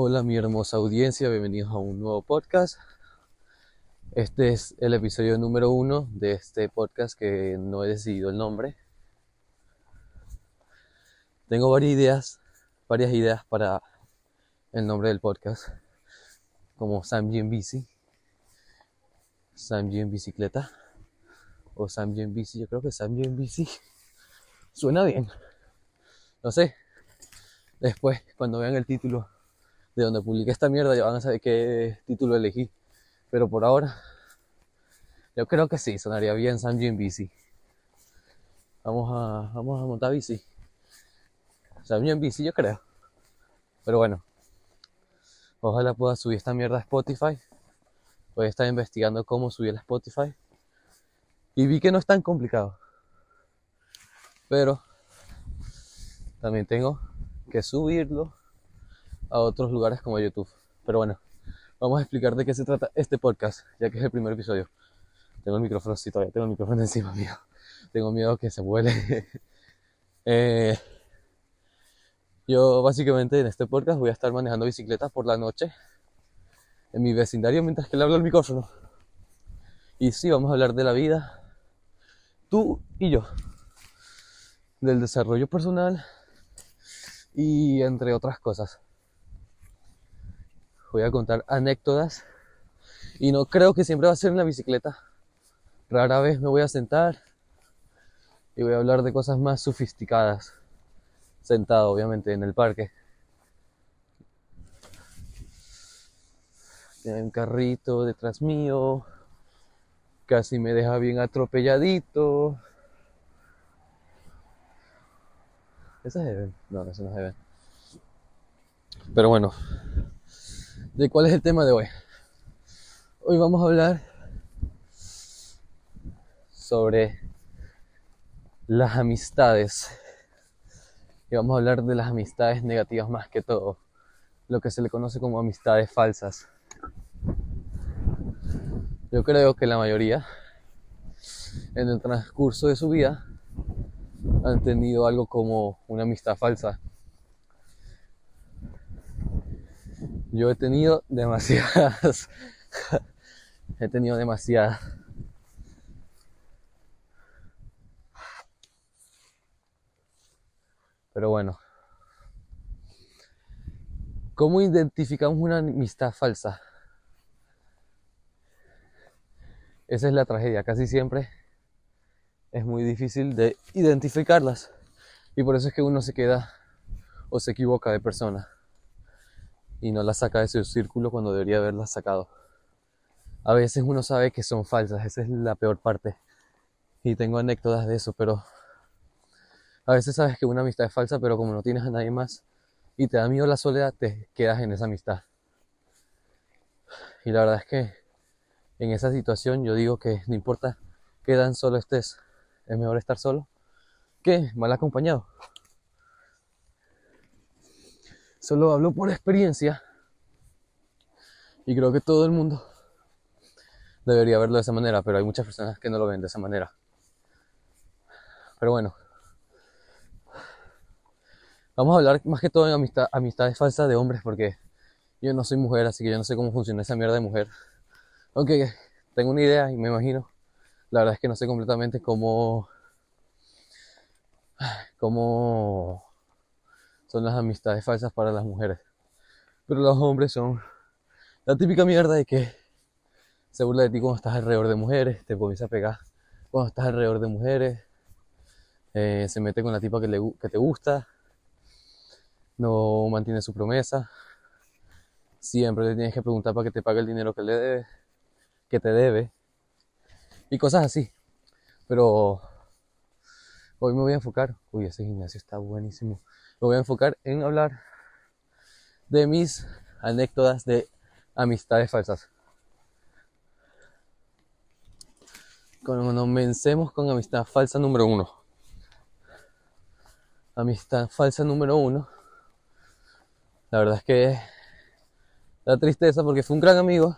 Hola mi hermosa audiencia, bienvenidos a un nuevo podcast. Este es el episodio número uno de este podcast que no he decidido el nombre. Tengo varias ideas, varias ideas para el nombre del podcast, como Sam G en bici, Sam G en bicicleta, o Sam G en bici, yo creo que Sam G en bici suena bien. No sé, después cuando vean el título de donde publiqué esta mierda ya van a saber qué título elegí. Pero por ahora, yo creo que sí, sonaría bien Sam en bici. Vamos a, vamos a montar bici. Sam en bici, yo creo. Pero bueno, ojalá pueda subir esta mierda a Spotify. Voy a estar investigando cómo subir a Spotify. Y vi que no es tan complicado. Pero también tengo que subirlo a otros lugares como YouTube. Pero bueno, vamos a explicar de qué se trata este podcast, ya que es el primer episodio. Tengo el micrófono, sí, todavía tengo el micrófono encima mío. Tengo miedo que se vuele. eh, yo básicamente en este podcast voy a estar manejando bicicletas por la noche en mi vecindario mientras que le hablo al micrófono. Y sí, vamos a hablar de la vida, tú y yo, del desarrollo personal y entre otras cosas voy a contar anécdotas y no creo que siempre va a ser en la bicicleta. Rara vez me voy a sentar y voy a hablar de cosas más sofisticadas, sentado obviamente en el parque. Hay un carrito detrás mío, casi me deja bien atropelladito. ¿Esa es Heaven? No, eso no es Heaven. Pero bueno, de cuál es el tema de hoy. Hoy vamos a hablar sobre las amistades. Y vamos a hablar de las amistades negativas más que todo. Lo que se le conoce como amistades falsas. Yo creo que la mayoría en el transcurso de su vida han tenido algo como una amistad falsa Yo he tenido demasiadas. he tenido demasiadas. Pero bueno. ¿Cómo identificamos una amistad falsa? Esa es la tragedia. Casi siempre es muy difícil de identificarlas. Y por eso es que uno se queda o se equivoca de persona y no la saca de su círculo cuando debería haberla sacado. A veces uno sabe que son falsas, esa es la peor parte. Y tengo anécdotas de eso, pero a veces sabes que una amistad es falsa, pero como no tienes a nadie más y te da miedo la soledad, te quedas en esa amistad. Y la verdad es que en esa situación yo digo que no importa qué tan solo estés, es mejor estar solo que mal acompañado. Solo hablo por experiencia. Y creo que todo el mundo debería verlo de esa manera, pero hay muchas personas que no lo ven de esa manera. Pero bueno. Vamos a hablar más que todo amistad, amistades falsas de hombres, porque yo no soy mujer, así que yo no sé cómo funciona esa mierda de mujer. Aunque tengo una idea y me imagino. La verdad es que no sé completamente cómo. cómo son las amistades falsas para las mujeres. Pero los hombres son la típica mierda de que se burla de ti cuando estás alrededor de mujeres, te comienza a pegar cuando estás alrededor de mujeres, eh, se mete con la tipa que, le, que te gusta, no mantiene su promesa, siempre le tienes que preguntar para que te pague el dinero que le debe, que te debe, y cosas así. Pero hoy me voy a enfocar, uy, ese gimnasio está buenísimo me voy a enfocar en hablar de mis anécdotas de amistades falsas. Comencemos con amistad falsa número uno. Amistad falsa número uno. La verdad es que da tristeza porque fue un gran amigo.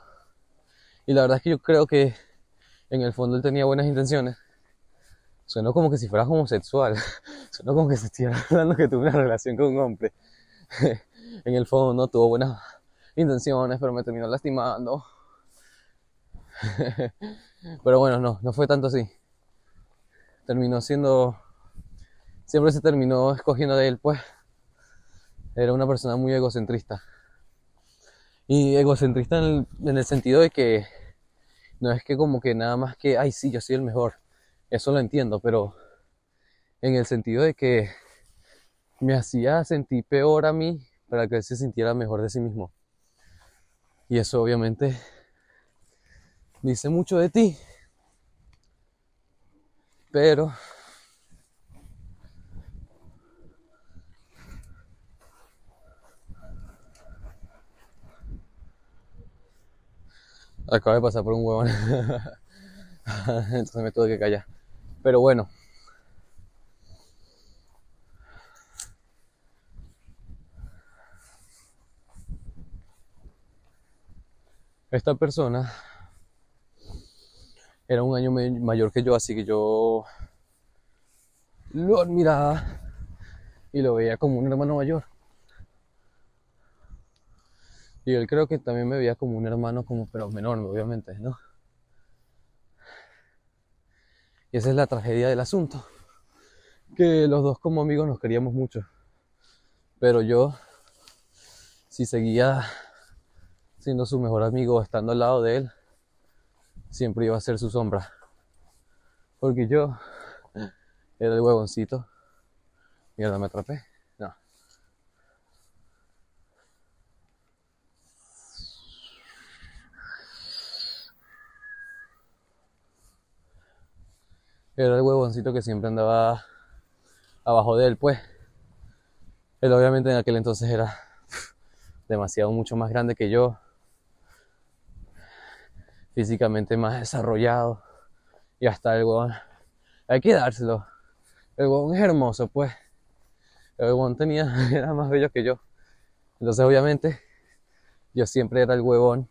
Y la verdad es que yo creo que en el fondo él tenía buenas intenciones. Suena como que si fuera homosexual. Suena como que se estuviera hablando que tuve una relación con un hombre. en el fondo tuvo buenas intenciones, pero me terminó lastimando. pero bueno, no, no fue tanto así. Terminó siendo, siempre se terminó escogiendo de él, pues. Era una persona muy egocentrista. Y egocentrista en el, en el sentido de que no es que como que nada más que, ay, sí, yo soy el mejor. Eso lo entiendo, pero en el sentido de que me hacía sentir peor a mí para que él se sintiera mejor de sí mismo. Y eso obviamente dice mucho de ti. Pero acabo de pasar por un huevón. Entonces me tuve que callar. Pero bueno. Esta persona era un año mayor que yo, así que yo lo admiraba y lo veía como un hermano mayor. Y él creo que también me veía como un hermano, como, pero menor, obviamente, ¿no? Y esa es la tragedia del asunto. Que los dos como amigos nos queríamos mucho. Pero yo, si seguía siendo su mejor amigo, estando al lado de él, siempre iba a ser su sombra. Porque yo era el huevoncito. Ahora me atrapé. No. Era el huevoncito que siempre andaba abajo de él, pues. Él obviamente en aquel entonces era demasiado mucho más grande que yo físicamente más desarrollado. Y hasta el huevón, hay que dárselo. El huevón es hermoso, pues. El huevón tenía, era más bello que yo. Entonces, obviamente, yo siempre era el huevón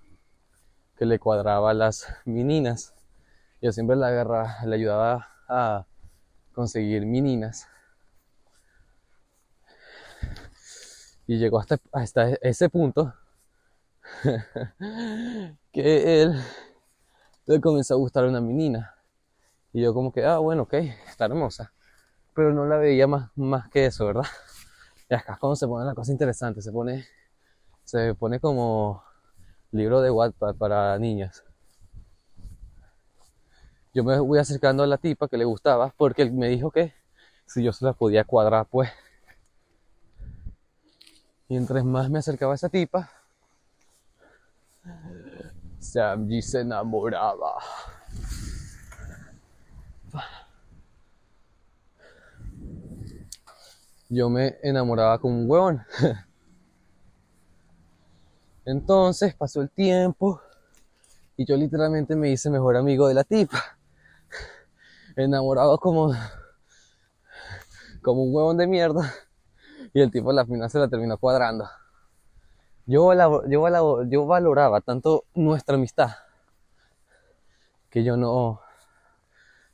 que le cuadraba a las meninas. Yo siempre le agarraba, le ayudaba a conseguir meninas. Y llegó hasta, hasta ese punto que él le comenzó a gustar una menina. Y yo como que, ah, bueno, ok, está hermosa. Pero no la veía más, más que eso, ¿verdad? Y acá es cuando se pone la cosa interesante, se pone, se pone como libro de Wattpad para niñas. Yo me voy acercando a la tipa que le gustaba porque él me dijo que si yo se la podía cuadrar, pues. Y entre más me acercaba a esa tipa, Samji se enamoraba. Yo me enamoraba como un huevón. Entonces pasó el tiempo y yo literalmente me hice mejor amigo de la tipa. Enamorado como, como un huevón de mierda. Y el tipo a la final se la terminó cuadrando yo, yo, valoraba tanto nuestra amistad que yo no,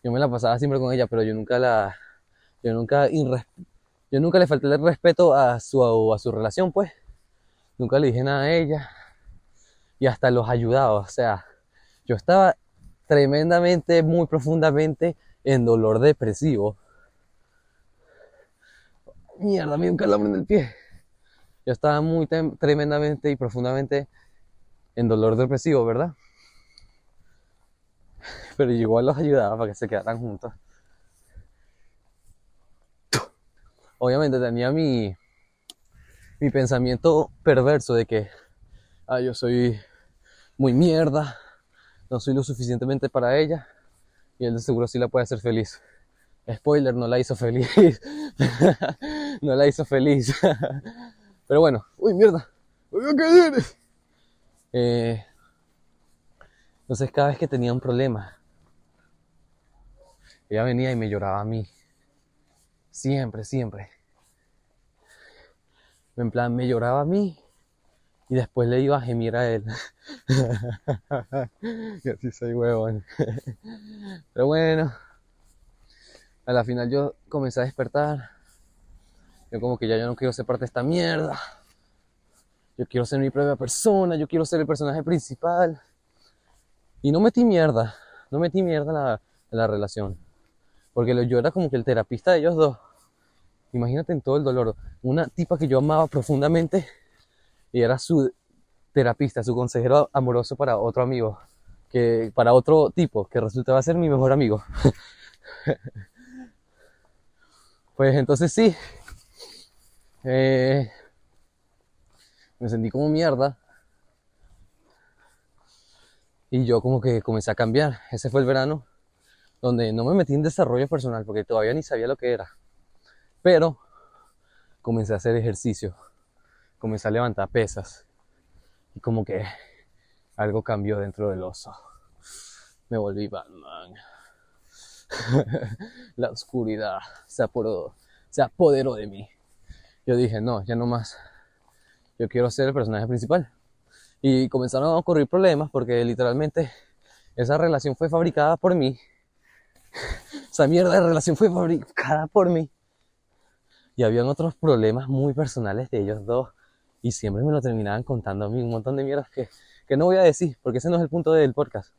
yo me la pasaba siempre con ella, pero yo nunca la, yo nunca, yo nunca le falté el respeto a su, a su relación, pues. Nunca le dije nada a ella y hasta los ayudaba, o sea, yo estaba tremendamente, muy profundamente en dolor depresivo. Mierda, me dio un calambre en el pie. Yo estaba muy tremendamente y profundamente en dolor depresivo, ¿verdad? Pero igual los ayudaba para que se quedaran juntos. Obviamente tenía mi, mi pensamiento perverso de que ah, yo soy muy mierda, no soy lo suficientemente para ella y él de seguro sí la puede hacer feliz. Spoiler, no la hizo feliz. no la hizo feliz. Pero bueno, uy, mierda. Eh, entonces cada vez que tenía un problema, ella venía y me lloraba a mí. Siempre, siempre. En plan, me lloraba a mí y después le iba a gemir a él. y así soy huevón. Pero bueno, a la final yo comencé a despertar yo como que ya yo no quiero ser parte de esta mierda. yo quiero ser mi propia persona, yo quiero ser el personaje principal. Y no metí mierda, no metí mierda en la, en la relación. Porque yo era como que el terapista de ellos dos. Imagínate en todo el dolor. Una tipa que yo amaba profundamente y era su terapista, su consejero amoroso para otro amigo, que para otro tipo, que resultaba ser mi mejor amigo. pues entonces sí, eh, me sentí como mierda. Y yo como que comencé a cambiar. Ese fue el verano donde no me metí en desarrollo personal porque todavía ni sabía lo que era. Pero comencé a hacer ejercicio, comencé a levantar pesas y como que algo cambió dentro del oso. Me volví Batman. La oscuridad se apoderó, se apoderó de mí. Yo dije, no, ya no más. Yo quiero ser el personaje principal. Y comenzaron a ocurrir problemas porque literalmente esa relación fue fabricada por mí. Esa mierda de relación fue fabricada por mí. Y habían otros problemas muy personales de ellos dos. Y siempre me lo terminaban contando a mí un montón de mierdas que, que no voy a decir, porque ese no es el punto del podcast.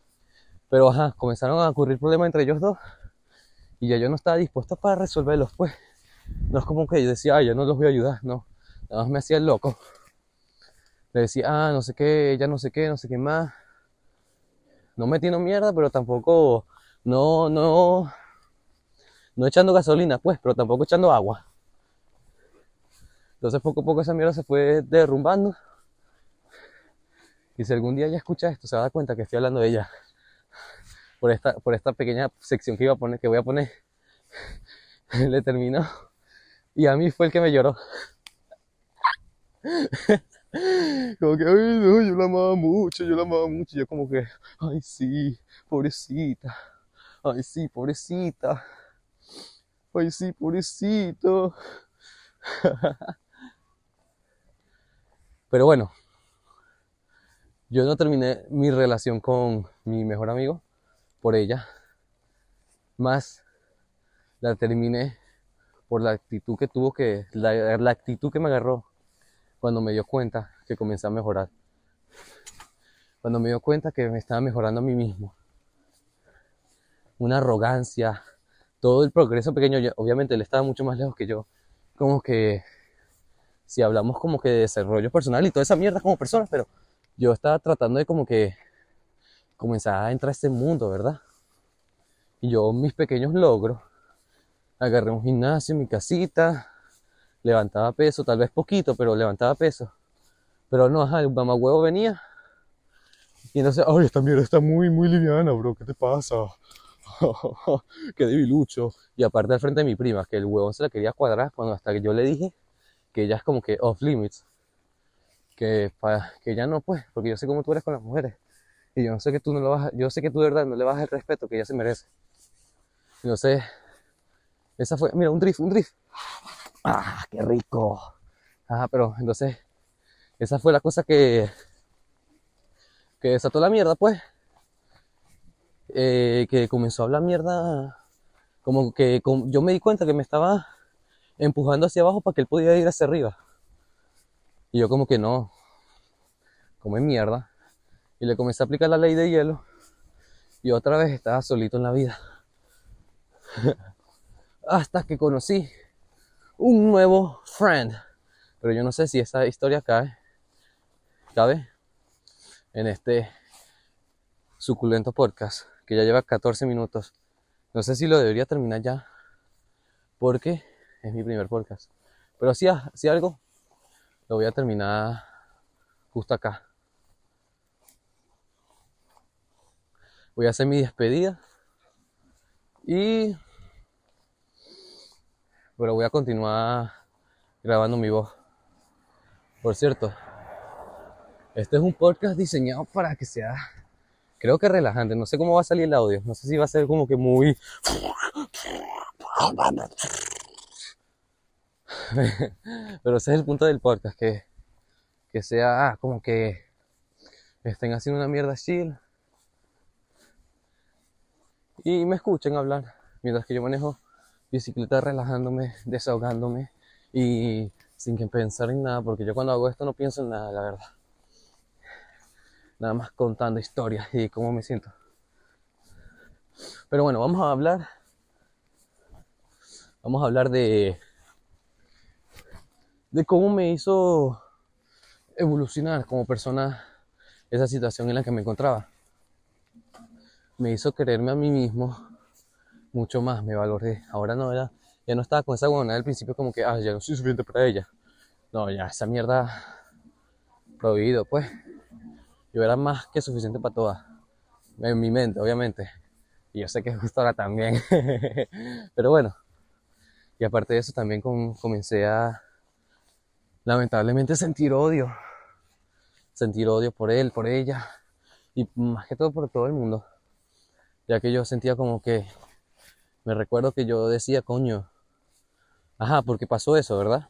Pero ajá, comenzaron a ocurrir problemas entre ellos dos. Y ya yo no estaba dispuesto para resolverlos, pues. No es como que yo decía, ay, yo no los voy a ayudar, no. Nada más me hacía el loco. Le decía, ah, no sé qué, ya no sé qué, no sé qué más. No metiendo mierda, pero tampoco, no, no, no echando gasolina, pues, pero tampoco echando agua. Entonces poco a poco esa mierda se fue derrumbando. Y si algún día ella escucha esto, se va a dar cuenta que estoy hablando de ella. Por esta, por esta pequeña sección que iba a poner, que voy a poner. Le terminó. Y a mí fue el que me lloró. Como que, ay, no, yo la amaba mucho, yo la amaba mucho. Y yo como que, ay, sí, pobrecita. Ay, sí, pobrecita. Ay, sí, pobrecito. Pero bueno, yo no terminé mi relación con mi mejor amigo por ella. Más la terminé por la actitud que tuvo que, la, la actitud que me agarró cuando me dio cuenta que comencé a mejorar. Cuando me dio cuenta que me estaba mejorando a mí mismo. Una arrogancia, todo el progreso pequeño, obviamente él estaba mucho más lejos que yo. Como que, si hablamos como que de desarrollo personal y toda esa mierda como persona, pero yo estaba tratando de como que comenzar a entrar a este mundo, ¿verdad? Y yo mis pequeños logros, agarré un gimnasio, mi casita, levantaba peso, tal vez poquito, pero levantaba peso. Pero no, ajá, el huevo venía. Y entonces, ay, esta mierda está muy, muy liviana, bro, ¿qué te pasa? Qué debilucho. Y aparte al frente de mi prima, que el huevón se la quería cuadrar cuando hasta que yo le dije que ella es como que off limits. Que, para, que ella no, pues, porque yo sé cómo tú eres con las mujeres. Y yo no sé que tú no lo vas, yo sé que tú de verdad no le vas el respeto que ella se merece. Sé. Esa fue, mira, un drift, un drift. Ah, qué rico. Ah, pero entonces, esa fue la cosa que, que desató la mierda, pues. Eh, que comenzó a hablar mierda, como que yo me di cuenta que me estaba empujando hacia abajo para que él pudiera ir hacia arriba. Y yo como que no, como en mierda. Y le comencé a aplicar la ley de hielo. Y otra vez estaba solito en la vida. Hasta que conocí un nuevo friend. Pero yo no sé si esa historia cae, cabe en este suculento podcast que ya lleva 14 minutos. No sé si lo debería terminar ya, porque es mi primer podcast. Pero si, si algo, lo voy a terminar justo acá. Voy a hacer mi despedida y pero voy a continuar grabando mi voz. Por cierto, este es un podcast diseñado para que sea creo que relajante. No sé cómo va a salir el audio. No sé si va a ser como que muy... Pero ese es el punto del podcast, que, que sea ah, como que estén haciendo una mierda chill y me escuchen hablar mientras que yo manejo bicicleta relajándome, desahogándome y sin que pensar en nada, porque yo cuando hago esto no pienso en nada, la verdad. Nada más contando historias y cómo me siento. Pero bueno, vamos a hablar. Vamos a hablar de. De cómo me hizo evolucionar como persona esa situación en la que me encontraba. Me hizo quererme a mí mismo mucho más, me valoré. Ahora no era, ya no estaba con esa buena del principio como que, ah, ya no soy suficiente para ella. No, ya esa mierda prohibido, pues. Yo era más que suficiente para todas. En mi mente, obviamente. Y yo sé que justo ahora también. Pero bueno. Y aparte de eso, también comencé a, lamentablemente, sentir odio. Sentir odio por él, por ella. Y más que todo por todo el mundo. Ya que yo sentía como que, me recuerdo que yo decía, coño, ajá, porque pasó eso, ¿verdad?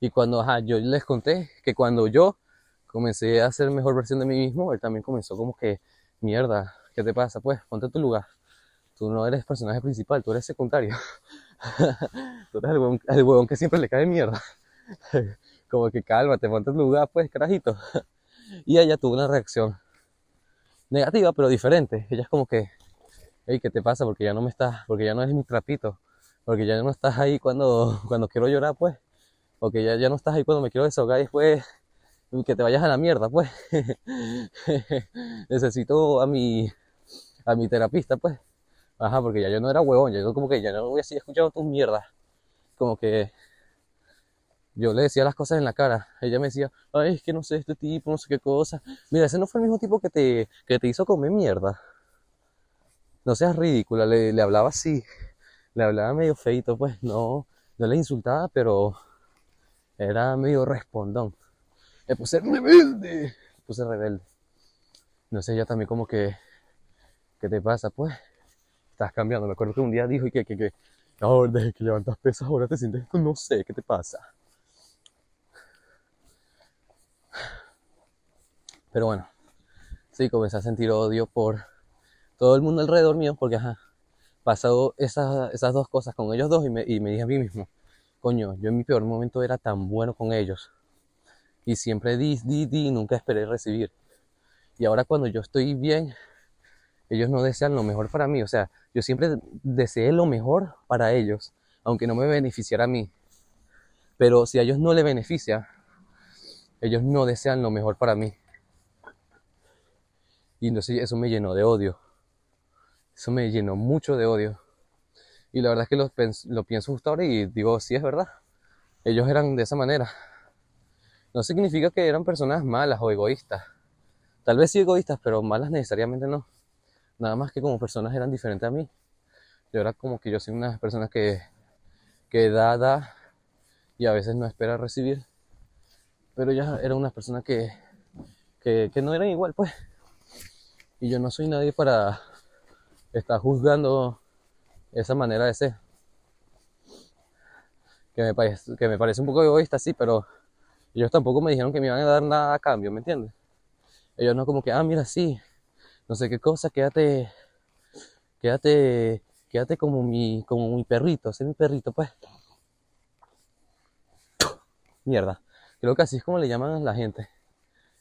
Y cuando, ajá, yo les conté que cuando yo comencé a hacer mejor versión de mí mismo, él también comenzó como que, mierda, ¿qué te pasa? Pues, ponte en tu lugar. Tú no eres personaje principal, tú eres secundario. tú eres el huevón, que siempre le cae mierda. como que cálmate, ponte en lugar, pues, carajito. y ella tuvo una reacción negativa, pero diferente. Ella es como que, hey, ¿qué te pasa? Porque ya no me estás, porque ya no eres mi trapito. Porque ya no estás ahí cuando, cuando quiero llorar, pues. Porque ya, ya no estás ahí cuando me quiero desahogar y después que te vayas a la mierda, pues. Necesito a mi, a mi terapista, pues. Ajá, porque ya yo no era huevón, yo como que ya no voy a seguir escuchando tus mierdas. Como que yo le decía las cosas en la cara. Ella me decía, ay, es que no sé este tipo, no sé qué cosa. Mira, ese no fue el mismo tipo que te, que te hizo comer mierda. No seas ridícula, le, le hablaba así. Le hablaba medio feito, pues no, no le insultaba, pero era medio respondón me puse rebelde, me puse rebelde. No sé, ya también como que, ¿qué te pasa? Pues, estás cambiando. Me acuerdo que un día dijo y que, que, que, ahora desde que levantas pesas, ahora te sientes, no sé, ¿qué te pasa? Pero bueno, sí, comencé a sentir odio por todo el mundo alrededor mío, porque ajá, pasado esas, esas dos cosas con ellos dos y me, y me dije a mí mismo, coño, yo en mi peor momento era tan bueno con ellos y siempre di, di, di, nunca esperé recibir. Y ahora cuando yo estoy bien, ellos no desean lo mejor para mí. O sea, yo siempre deseé lo mejor para ellos, aunque no me beneficiara a mí. Pero si a ellos no le beneficia, ellos no desean lo mejor para mí. Y entonces eso me llenó de odio. Eso me llenó mucho de odio. Y la verdad es que lo, pienso justo ahora y digo, sí es verdad. Ellos eran de esa manera no significa que eran personas malas o egoístas. Tal vez sí egoístas, pero malas necesariamente no. Nada más que como personas eran diferentes a mí. Yo era como que yo soy una persona que, que da, da y a veces no espera recibir. Pero ya era una persona que, que, que no eran igual, pues. Y yo no soy nadie para estar juzgando esa manera de ser. Que me, parece, que me parece un poco egoísta, sí, pero ellos tampoco me dijeron que me iban a dar nada a cambio, ¿me entiendes? Ellos no como que, ah, mira, sí, no sé qué cosa, quédate, quédate, quédate como mi, como mi perrito, sé mi perrito, pues. Mierda. Creo que así es como le llaman a la gente.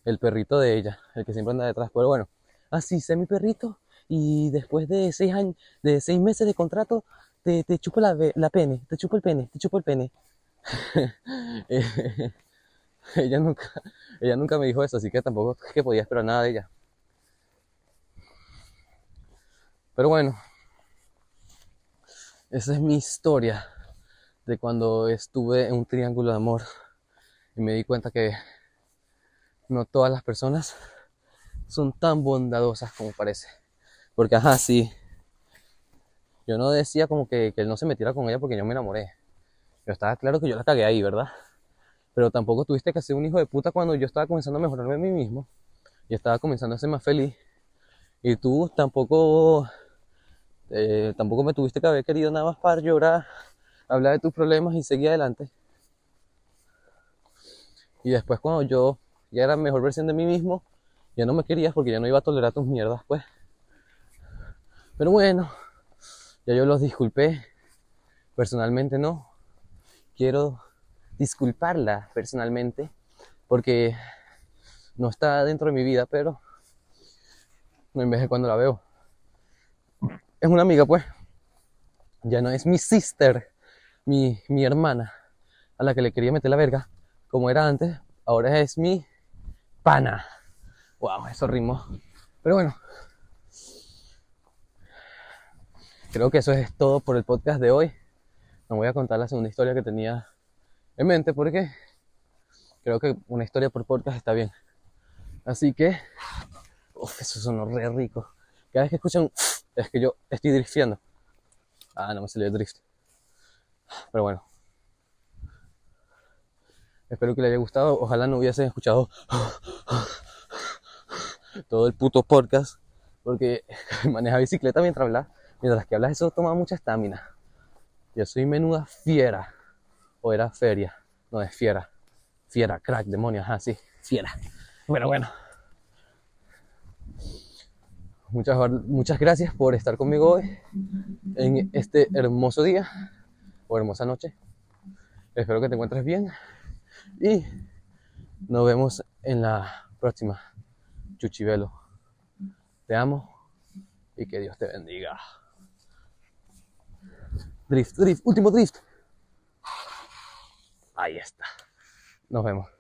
El perrito de ella, el que siempre anda detrás. Pero bueno, así sé mi perrito y después de seis años, de seis meses de contrato, te, te chupo la, la pene, te chupo el pene, te chupo el pene. Eh, ella nunca, ella nunca me dijo eso, así que tampoco es que podía esperar nada de ella. Pero bueno, esa es mi historia de cuando estuve en un triángulo de amor y me di cuenta que no todas las personas son tan bondadosas como parece. Porque, ajá, sí, yo no decía como que, que él no se metiera con ella porque yo me enamoré. Yo estaba claro que yo la cagué ahí, ¿verdad? pero tampoco tuviste que ser un hijo de puta cuando yo estaba comenzando a mejorarme a mí mismo. Y estaba comenzando a ser más feliz. Y tú tampoco, eh, tampoco me tuviste que haber querido nada más para llorar, hablar de tus problemas y seguir adelante. Y después cuando yo ya era mejor versión de mí mismo, ya no me querías porque ya no iba a tolerar tus mierdas, pues. Pero bueno, ya yo los disculpé. Personalmente no. Quiero disculparla personalmente porque no está dentro de mi vida, pero no en vez de cuando la veo. Es una amiga, pues. Ya no es mi sister, mi, mi hermana, a la que le quería meter la verga, como era antes. Ahora es mi pana. Wow, eso ritmo. Pero bueno, creo que eso es todo por el podcast de hoy. No voy a contar la segunda historia que tenía en mente porque creo que una historia por podcast está bien. Así que, uff, eso sonó re rico. Cada vez que escuchan, es que yo estoy drifteando. Ah, no me salió el drift. Pero bueno. Espero que les haya gustado. Ojalá no hubiesen escuchado todo el puto podcast. Porque maneja bicicleta mientras hablas. Mientras que hablas eso toma mucha estamina. Yo soy menuda fiera. O era feria. No, es fiera. Fiera, crack, demonios, así. fiera. Bueno, bueno. Muchas, muchas gracias por estar conmigo hoy en este hermoso día o hermosa noche. Espero que te encuentres bien y nos vemos en la próxima. Chuchivelo. Te amo y que Dios te bendiga. Drift, drift, último drift. Ahí está. Nos vemos.